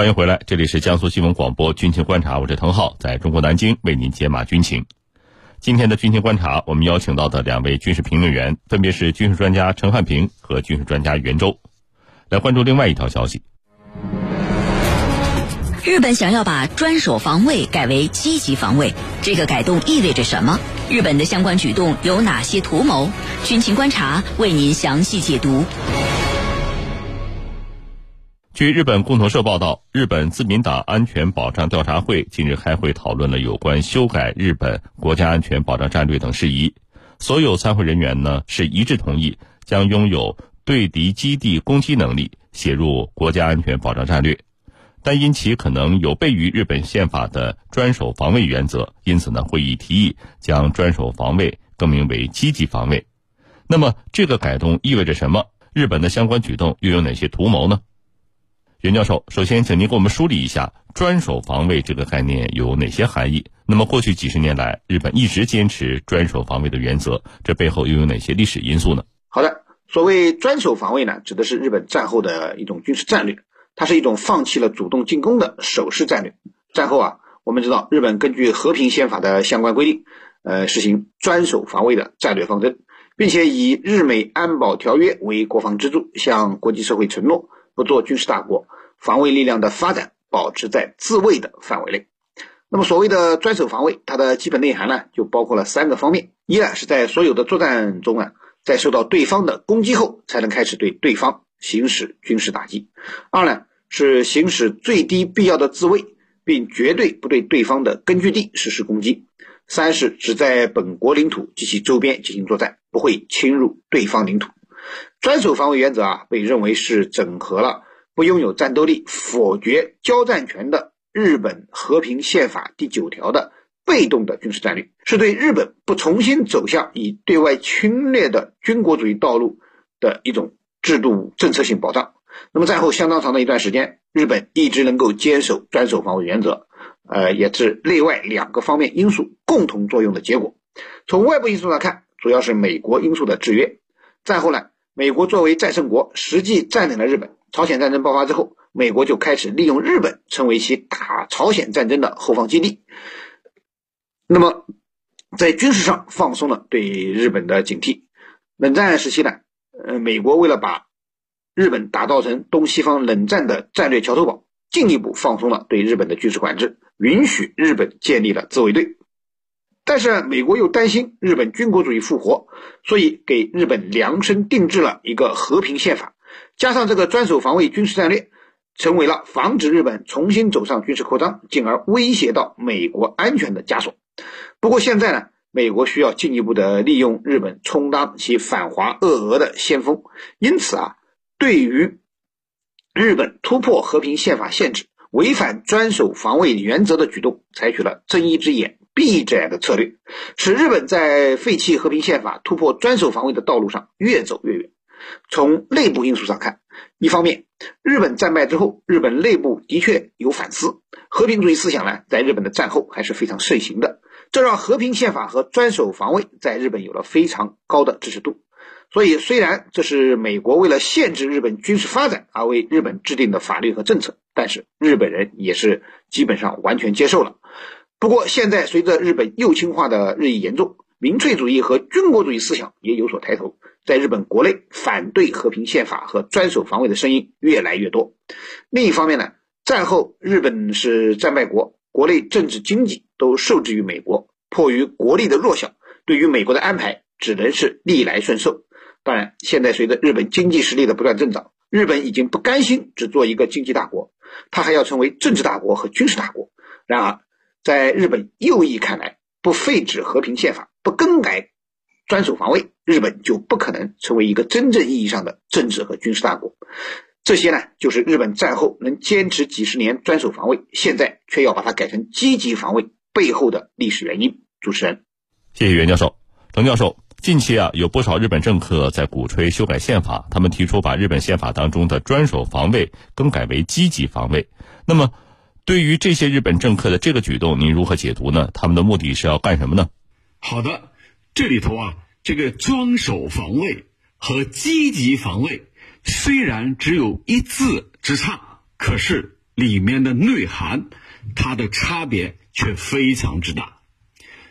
欢迎回来，这里是江苏新闻广播军情观察，我是滕浩，在中国南京为您解码军情。今天的军情观察，我们邀请到的两位军事评论员分别是军事专家陈汉平和军事专家袁周。来关注另外一条消息：日本想要把专守防卫改为积极防卫，这个改动意味着什么？日本的相关举动有哪些图谋？军情观察为您详细解读。据日本共同社报道，日本自民党安全保障调查会近日开会讨论了有关修改日本国家安全保障战略等事宜。所有参会人员呢是一致同意将拥有对敌基地攻击能力写入国家安全保障战略，但因其可能有悖于日本宪法的专守防卫原则，因此呢会议提议将专守防卫更名为积极防卫。那么这个改动意味着什么？日本的相关举动又有哪些图谋呢？袁教授，首先，请您给我们梳理一下“专守防卫”这个概念有哪些含义？那么，过去几十年来，日本一直坚持专守防卫的原则，这背后又有哪些历史因素呢？好的，所谓专守防卫呢，指的是日本战后的一种军事战略，它是一种放弃了主动进攻的守势战略。战后啊，我们知道，日本根据和平宪法的相关规定，呃，实行专守防卫的战略方针，并且以日美安保条约为国防支柱，向国际社会承诺。不做军事大国，防卫力量的发展保持在自卫的范围内。那么，所谓的专守防卫，它的基本内涵呢，就包括了三个方面：一呢，是在所有的作战中啊，在受到对方的攻击后，才能开始对对方行使军事打击；二呢，是行使最低必要的自卫，并绝对不对对方的根据地实施攻击；三是只在本国领土及其周边进行作战，不会侵入对方领土。专守防卫原则啊，被认为是整合了不拥有战斗力、否决交战权的日本和平宪法第九条的被动的军事战略，是对日本不重新走向以对外侵略的军国主义道路的一种制度政策性保障。那么战后相当长的一段时间，日本一直能够坚守专守防卫原则，呃，也是内外两个方面因素共同作用的结果。从外部因素上看，主要是美国因素的制约。战后呢？美国作为战胜国，实际占领了日本。朝鲜战争爆发之后，美国就开始利用日本成为其打朝鲜战争的后方基地。那么，在军事上放松了对日本的警惕。冷战时期呢，呃，美国为了把日本打造成东西方冷战的战略桥头堡，进一步放松了对日本的军事管制，允许日本建立了自卫队。但是美国又担心日本军国主义复活，所以给日本量身定制了一个和平宪法，加上这个专守防卫军事战略，成为了防止日本重新走上军事扩张，进而威胁到美国安全的枷锁。不过现在呢，美国需要进一步的利用日本充当其反华恶俄的先锋，因此啊，对于日本突破和平宪法限制、违反专守防卫原则的举动，采取了睁一只眼。避着眼的策略，使日本在废弃和平宪法、突破专守防卫的道路上越走越远。从内部因素上看，一方面，日本战败之后，日本内部的确有反思，和平主义思想呢，在日本的战后还是非常盛行的，这让和平宪法和专守防卫在日本有了非常高的支持度。所以，虽然这是美国为了限制日本军事发展而为日本制定的法律和政策，但是日本人也是基本上完全接受了。不过，现在随着日本右倾化的日益严重，民粹主义和军国主义思想也有所抬头，在日本国内反对和平宪法和专守防卫的声音越来越多。另一方面呢，战后日本是战败国，国内政治经济都受制于美国，迫于国力的弱小，对于美国的安排只能是逆来顺受。当然，现在随着日本经济实力的不断增长，日本已经不甘心只做一个经济大国，它还要成为政治大国和军事大国。然而，在日本右翼看来，不废止和平宪法，不更改专守防卫，日本就不可能成为一个真正意义上的政治和军事大国。这些呢，就是日本战后能坚持几十年专守防卫，现在却要把它改成积极防卫背后的历史原因。主持人，谢谢袁教授。程教授，近期啊，有不少日本政客在鼓吹修改宪法，他们提出把日本宪法当中的专守防卫更改为积极防卫。那么，对于这些日本政客的这个举动，您如何解读呢？他们的目的是要干什么呢？好的，这里头啊，这个装守防卫和积极防卫虽然只有一字之差，可是里面的内涵，它的差别却非常之大。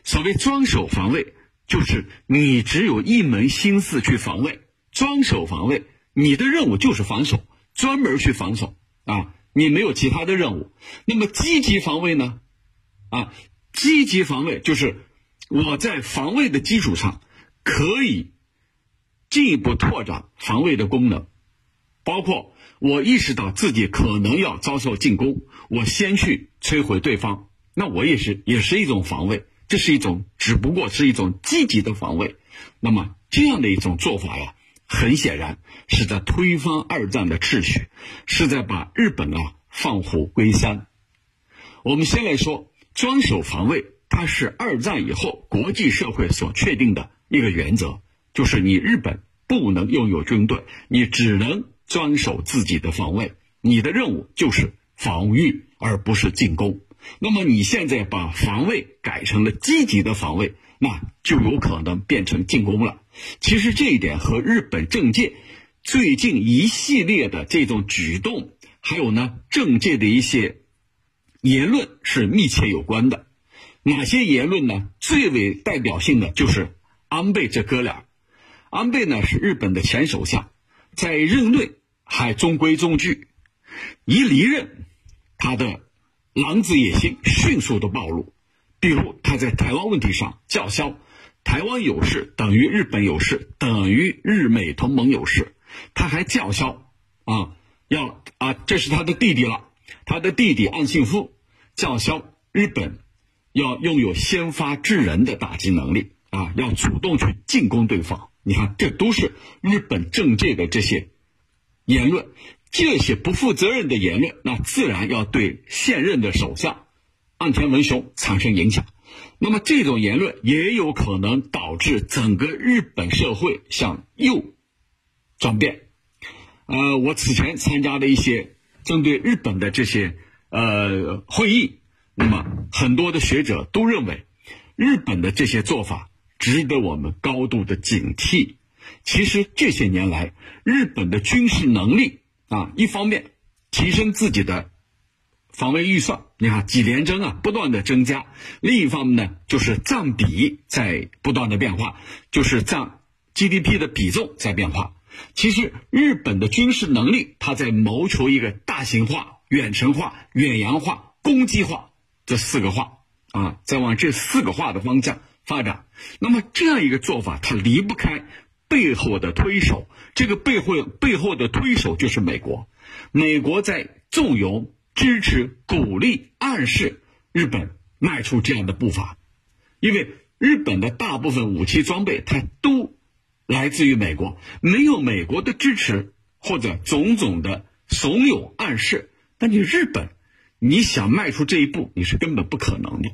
所谓装守防卫，就是你只有一门心思去防卫，装守防卫，你的任务就是防守，专门去防守啊，你没有其他的任务。那么积极防卫呢？啊，积极防卫就是我在防卫的基础上，可以进一步拓展防卫的功能，包括我意识到自己可能要遭受进攻，我先去摧毁对方，那我也是也是一种防卫，这是一种只不过是一种积极的防卫。那么这样的一种做法呀，很显然是在推翻二战的秩序，是在把日本啊放虎归山。我们先来说。专守防卫，它是二战以后国际社会所确定的一个原则，就是你日本不能拥有军队，你只能专守自己的防卫，你的任务就是防御，而不是进攻。那么你现在把防卫改成了积极的防卫，那就有可能变成进攻了。其实这一点和日本政界最近一系列的这种举动，还有呢政界的一些。言论是密切有关的，哪些言论呢？最为代表性的就是安倍这哥俩。安倍呢是日本的前首相，在任内还中规中矩，一离任，他的狼子野心迅速的暴露。比如他在台湾问题上叫嚣“台湾有事等于日本有事等于日美同盟有事”，他还叫嚣啊，要啊，这是他的弟弟了。他的弟弟岸信夫叫嚣日本要拥有先发制人的打击能力啊，要主动去进攻对方。你看，这都是日本政界的这些言论，这些不负责任的言论，那自然要对现任的首相岸田文雄产生影响。那么，这种言论也有可能导致整个日本社会向右转变。呃，我此前参加的一些。针对日本的这些呃会议，那么很多的学者都认为，日本的这些做法值得我们高度的警惕。其实这些年来，日本的军事能力啊，一方面提升自己的防卫预算，你看几连征啊，不断的增加；另一方面呢，就是占比在不断的变化，就是占 GDP 的比重在变化。其实，日本的军事能力，它在谋求一个大型化、远程化、远洋化、攻击化这四个化啊，在往这四个化的方向发展。那么，这样一个做法，它离不开背后的推手。这个背后背后的推手就是美国。美国在纵容、支持、鼓励、暗示日本迈出这样的步伐，因为日本的大部分武器装备，它都。来自于美国，没有美国的支持或者种种的怂恿暗示，那你日本，你想迈出这一步，你是根本不可能的。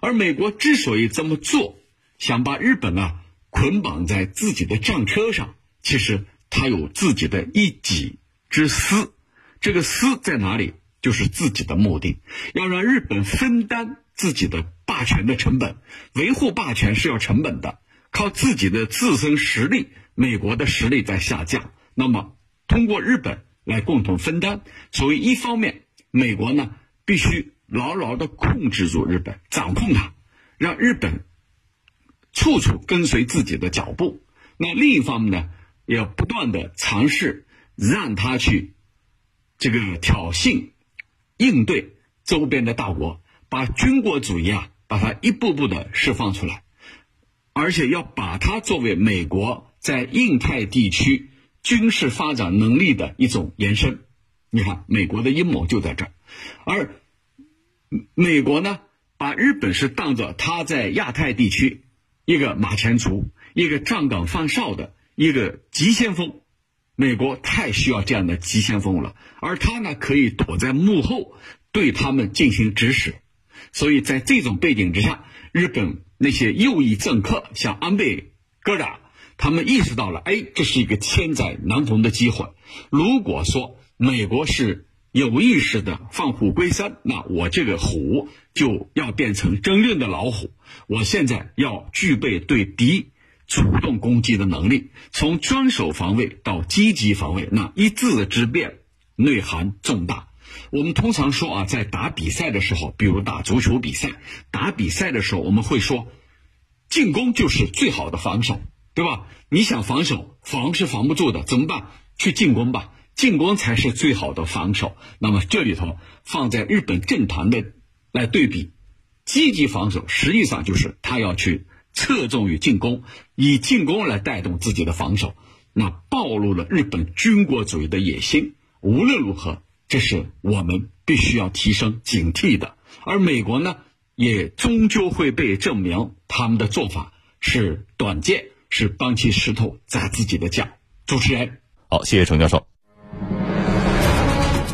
而美国之所以这么做，想把日本啊捆绑在自己的战车上，其实他有自己的一己之私。这个私在哪里？就是自己的目的，要让日本分担自己的霸权的成本。维护霸权是要成本的。靠自己的自身实力，美国的实力在下降。那么，通过日本来共同分担。所以，一方面，美国呢必须牢牢的控制住日本，掌控它，让日本处处跟随自己的脚步。那另一方面呢，要不断的尝试让他去这个挑衅、应对周边的大国，把军国主义啊，把它一步步的释放出来。而且要把它作为美国在印太地区军事发展能力的一种延伸，你看，美国的阴谋就在这儿。而美国呢，把日本是当做他在亚太地区一个马前卒、一个站岗放哨的一个急先锋。美国太需要这样的急先锋了，而他呢，可以躲在幕后对他们进行指使。所以在这种背景之下，日本。那些右翼政客，像安倍哥俩，他们意识到了，哎，这是一个千载难逢的机会。如果说美国是有意识的放虎归山，那我这个虎就要变成真正的老虎。我现在要具备对敌主动攻击的能力，从专守防卫到积极防卫，那一字之变，内涵重大。我们通常说啊，在打比赛的时候，比如打足球比赛，打比赛的时候，我们会说，进攻就是最好的防守，对吧？你想防守，防是防不住的，怎么办？去进攻吧，进攻才是最好的防守。那么这里头放在日本政坛的来对比，积极防守实际上就是他要去侧重于进攻，以进攻来带动自己的防守，那暴露了日本军国主义的野心。无论如何。这是我们必须要提升警惕的，而美国呢，也终究会被证明他们的做法是短见，是搬起石头砸自己的脚。主持人，好，谢谢程教授。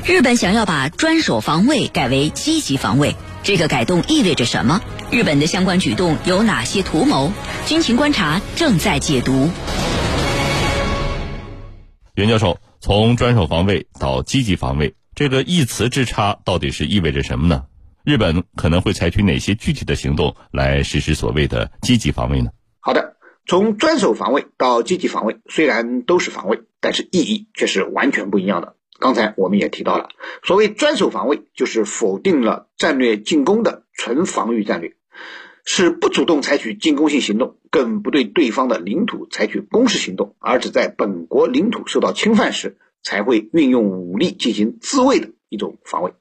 日本想要把专守防卫改为积极防卫，这个改动意味着什么？日本的相关举动有哪些图谋？军情观察正在解读。袁教授，从专守防卫到积极防卫。这个一词之差到底是意味着什么呢？日本可能会采取哪些具体的行动来实施所谓的积极防卫呢？好的，从专守防卫到积极防卫，虽然都是防卫，但是意义却是完全不一样的。刚才我们也提到了，所谓专守防卫，就是否定了战略进攻的纯防御战略，是不主动采取进攻性行动，更不对对方的领土采取攻势行动，而只在本国领土受到侵犯时。才会运用武力进行自卫的一种防卫，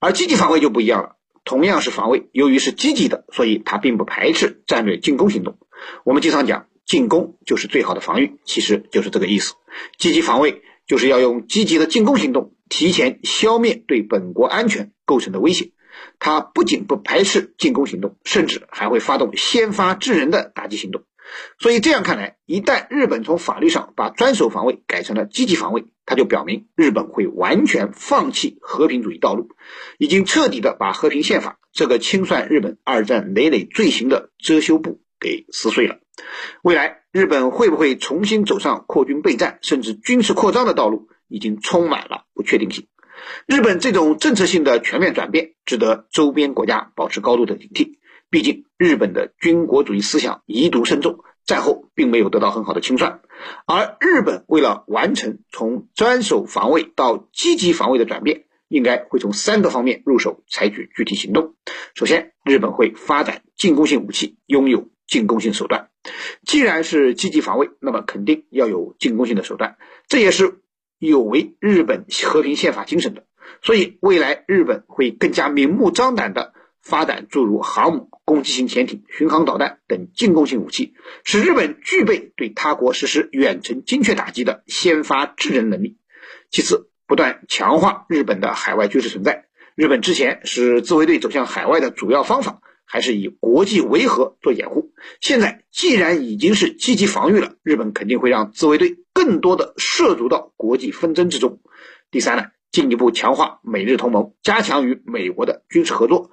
而积极防卫就不一样了。同样是防卫，由于是积极的，所以它并不排斥战略进攻行动。我们经常讲进攻就是最好的防御，其实就是这个意思。积极防卫就是要用积极的进攻行动，提前消灭对本国安全构成的威胁。他不仅不排斥进攻行动，甚至还会发动先发制人的打击行动。所以这样看来，一旦日本从法律上把专守防卫改成了积极防卫，它就表明日本会完全放弃和平主义道路，已经彻底的把和平宪法这个清算日本二战累累罪行的遮羞布给撕碎了。未来日本会不会重新走上扩军备战甚至军事扩张的道路，已经充满了不确定性。日本这种政策性的全面转变，值得周边国家保持高度的警惕。毕竟，日本的军国主义思想遗毒深重，战后并没有得到很好的清算。而日本为了完成从专守防卫到积极防卫的转变，应该会从三个方面入手，采取具体行动。首先，日本会发展进攻性武器，拥有进攻性手段。既然是积极防卫，那么肯定要有进攻性的手段，这也是有违日本和平宪法精神的。所以，未来日本会更加明目张胆的。发展诸如航母、攻击型潜艇、巡航导弹等进攻性武器，使日本具备对他国实施远程精确打击的先发制人能力。其次，不断强化日本的海外军事存在。日本之前是自卫队走向海外的主要方法，还是以国际维和做掩护。现在既然已经是积极防御了，日本肯定会让自卫队更多的涉足到国际纷争之中。第三呢，进一步强化美日同盟，加强与美国的军事合作。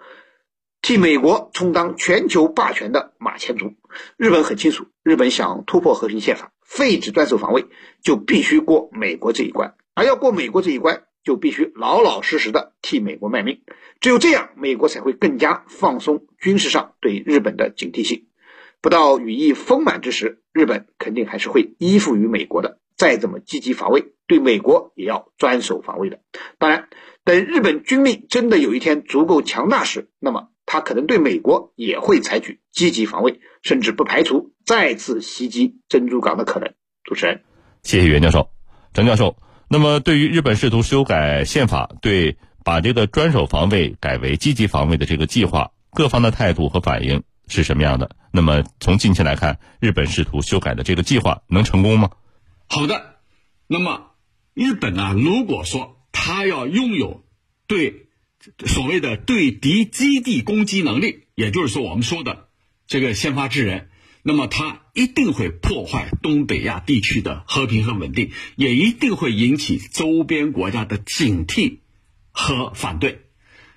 替美国充当全球霸权的马前卒，日本很清楚，日本想突破和平宪法，废止专守防卫，就必须过美国这一关，而要过美国这一关，就必须老老实实的替美国卖命，只有这样，美国才会更加放松军事上对日本的警惕性。不到羽翼丰满之时，日本肯定还是会依附于美国的，再怎么积极防卫，对美国也要专守防卫的。当然，等日本军力真的有一天足够强大时，那么。他可能对美国也会采取积极防卫，甚至不排除再次袭击珍珠港的可能。主持人，谢谢袁教授、张教授。那么，对于日本试图修改宪法，对把这个专守防卫改为积极防卫的这个计划，各方的态度和反应是什么样的？那么，从近期来看，日本试图修改的这个计划能成功吗？好的，那么日本呢？如果说他要拥有对。所谓的对敌基地攻击能力，也就是说我们说的这个先发制人，那么它一定会破坏东北亚地区的和平和稳定，也一定会引起周边国家的警惕和反对。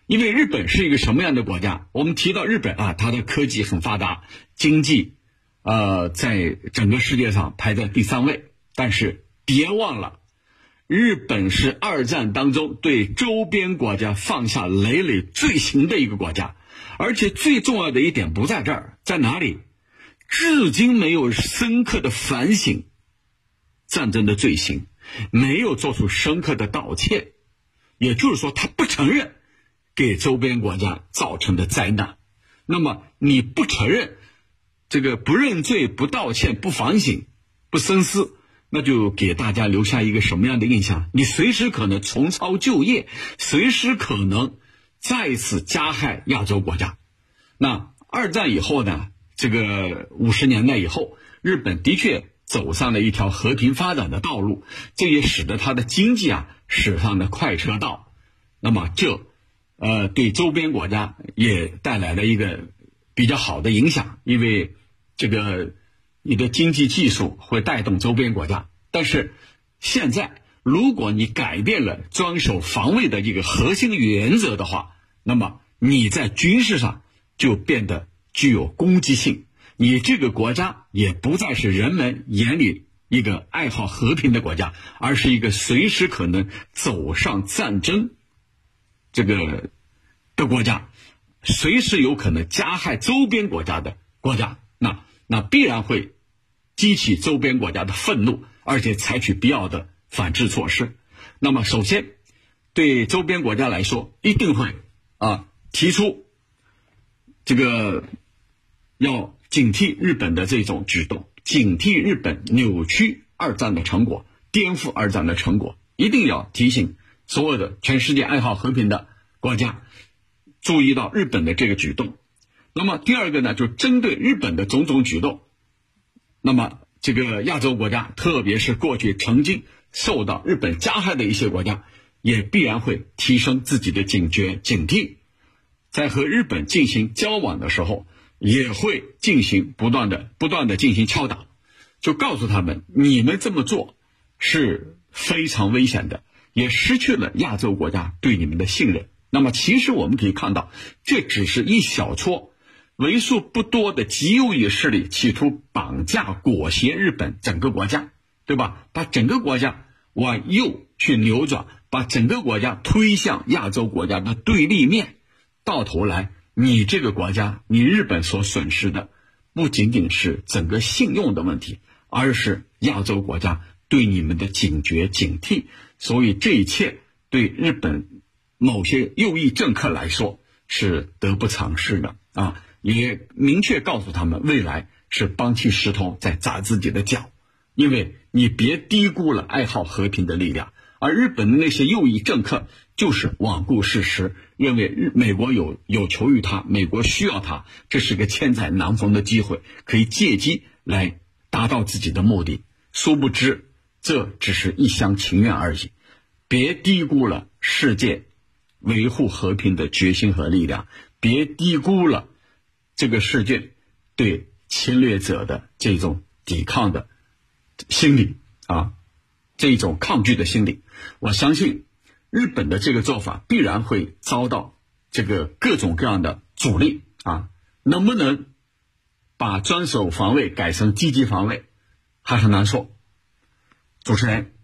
因为日本是一个什么样的国家？我们提到日本啊，它的科技很发达，经济呃在整个世界上排在第三位，但是别忘了。日本是二战当中对周边国家放下累累罪行的一个国家，而且最重要的一点不在这儿，在哪里？至今没有深刻的反省战争的罪行，没有做出深刻的道歉，也就是说，他不承认给周边国家造成的灾难。那么你不承认，这个不认罪、不道歉、不反省、不深思，那就给大家留下一个什么样的印象？你随时可能重操旧业，随时可能再次加害亚洲国家。那二战以后呢？这个五十年代以后，日本的确走上了一条和平发展的道路，这也使得它的经济啊驶上了快车道。那么这，呃，对周边国家也带来了一个比较好的影响，因为这个你的经济技术会带动周边国家。但是现在，如果你改变了专守防卫的一个核心原则的话，那么你在军事上就变得。具有攻击性，你这个国家也不再是人们眼里一个爱好和平的国家，而是一个随时可能走上战争这个的国家，随时有可能加害周边国家的国家。那那必然会激起周边国家的愤怒，而且采取必要的反制措施。那么，首先对周边国家来说，一定会啊提出这个。要警惕日本的这种举动，警惕日本扭曲二战的成果，颠覆二战的成果，一定要提醒所有的全世界爱好和平的国家注意到日本的这个举动。那么第二个呢，就针对日本的种种举动，那么这个亚洲国家，特别是过去曾经受到日本加害的一些国家，也必然会提升自己的警觉、警惕，在和日本进行交往的时候。也会进行不断的、不断的进行敲打，就告诉他们，你们这么做是非常危险的，也失去了亚洲国家对你们的信任。那么，其实我们可以看到，这只是一小撮、为数不多的极右翼势力企图绑架、裹挟日本整个国家，对吧？把整个国家往右去扭转，把整个国家推向亚洲国家的对立面，到头来。你这个国家，你日本所损失的，不仅仅是整个信用的问题，而是亚洲国家对你们的警觉警惕。所以这一切对日本某些右翼政客来说是得不偿失的啊！也明确告诉他们，未来是搬起石头在砸自己的脚，因为你别低估了爱好和平的力量。而日本的那些右翼政客就是罔顾事实，认为日美国有有求于他，美国需要他，这是个千载难逢的机会，可以借机来达到自己的目的。殊不知，这只是一厢情愿而已。别低估了世界维护和平的决心和力量，别低估了这个世界对侵略者的这种抵抗的心理啊。这种抗拒的心理，我相信日本的这个做法必然会遭到这个各种各样的阻力啊！能不能把专守防卫改成积极防卫，还很难说。主持人。